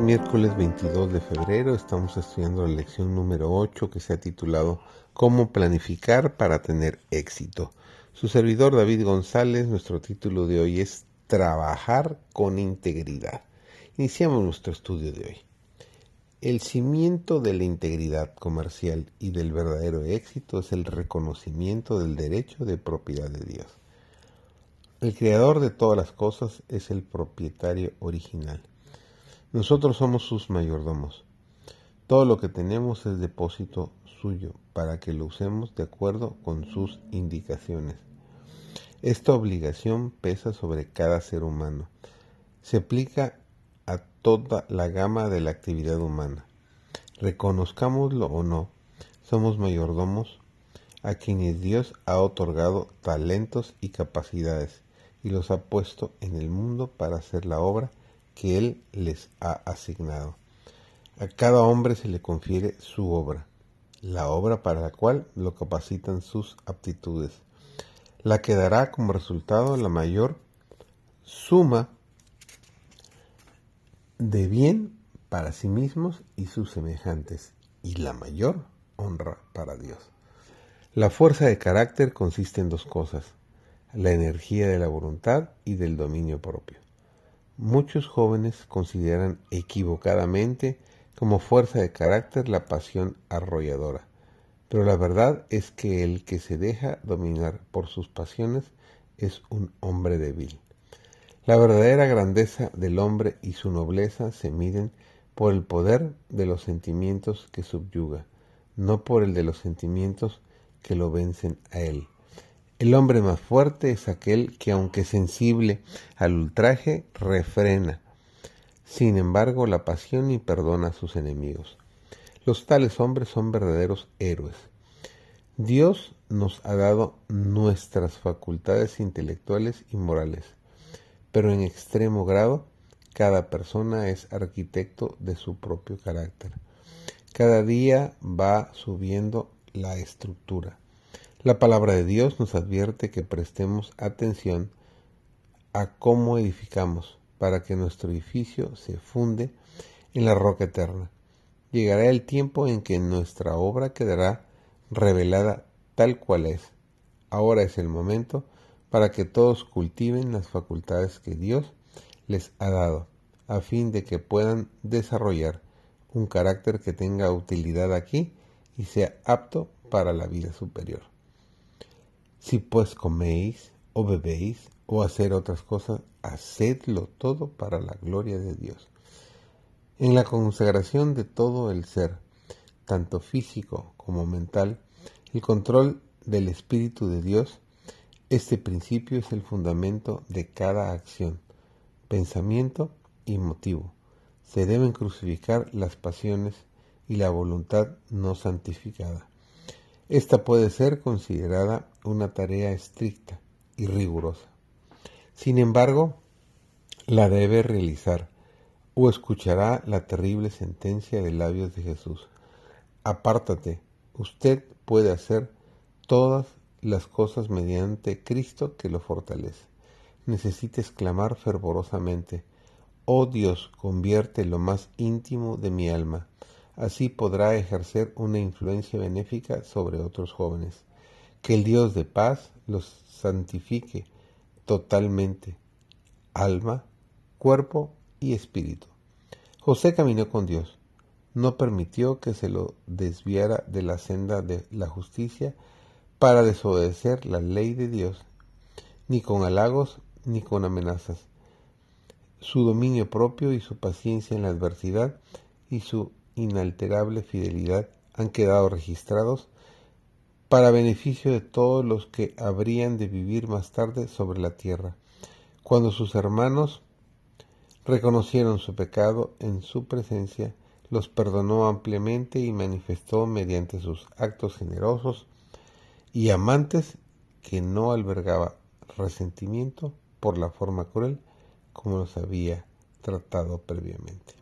Miércoles 22 de febrero estamos estudiando la lección número 8 que se ha titulado Cómo planificar para tener éxito. Su servidor David González, nuestro título de hoy es Trabajar con integridad. Iniciamos nuestro estudio de hoy. El cimiento de la integridad comercial y del verdadero éxito es el reconocimiento del derecho de propiedad de Dios. El creador de todas las cosas es el propietario original. Nosotros somos sus mayordomos. Todo lo que tenemos es depósito suyo para que lo usemos de acuerdo con sus indicaciones. Esta obligación pesa sobre cada ser humano. Se aplica a toda la gama de la actividad humana. Reconozcámoslo o no, somos mayordomos a quienes Dios ha otorgado talentos y capacidades y los ha puesto en el mundo para hacer la obra que Él les ha asignado. A cada hombre se le confiere su obra, la obra para la cual lo capacitan sus aptitudes, la que dará como resultado la mayor suma de bien para sí mismos y sus semejantes, y la mayor honra para Dios. La fuerza de carácter consiste en dos cosas, la energía de la voluntad y del dominio propio. Muchos jóvenes consideran equivocadamente como fuerza de carácter la pasión arrolladora, pero la verdad es que el que se deja dominar por sus pasiones es un hombre débil. La verdadera grandeza del hombre y su nobleza se miden por el poder de los sentimientos que subyuga, no por el de los sentimientos que lo vencen a él. El hombre más fuerte es aquel que, aunque sensible al ultraje, refrena, sin embargo, la pasión y perdona a sus enemigos. Los tales hombres son verdaderos héroes. Dios nos ha dado nuestras facultades intelectuales y morales pero en extremo grado cada persona es arquitecto de su propio carácter. Cada día va subiendo la estructura. La palabra de Dios nos advierte que prestemos atención a cómo edificamos para que nuestro edificio se funde en la roca eterna. Llegará el tiempo en que nuestra obra quedará revelada tal cual es. Ahora es el momento para que todos cultiven las facultades que Dios les ha dado, a fin de que puedan desarrollar un carácter que tenga utilidad aquí y sea apto para la vida superior. Si pues coméis o bebéis o hacer otras cosas, hacedlo todo para la gloria de Dios. En la consagración de todo el ser, tanto físico como mental, el control del Espíritu de Dios este principio es el fundamento de cada acción, pensamiento y motivo. Se deben crucificar las pasiones y la voluntad no santificada. Esta puede ser considerada una tarea estricta y rigurosa. Sin embargo, la debe realizar o escuchará la terrible sentencia de labios de Jesús. Apártate, usted puede hacer todas las cosas mediante Cristo que lo fortalece. Necesita exclamar fervorosamente, Oh Dios, convierte lo más íntimo de mi alma. Así podrá ejercer una influencia benéfica sobre otros jóvenes. Que el Dios de paz los santifique totalmente, alma, cuerpo y espíritu. José caminó con Dios. No permitió que se lo desviara de la senda de la justicia para desobedecer la ley de Dios, ni con halagos ni con amenazas. Su dominio propio y su paciencia en la adversidad y su inalterable fidelidad han quedado registrados para beneficio de todos los que habrían de vivir más tarde sobre la tierra, cuando sus hermanos reconocieron su pecado en su presencia, los perdonó ampliamente y manifestó mediante sus actos generosos y amantes que no albergaba resentimiento por la forma cruel como los había tratado previamente.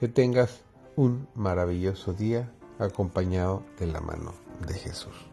Que tengas un maravilloso día acompañado de la mano de Jesús.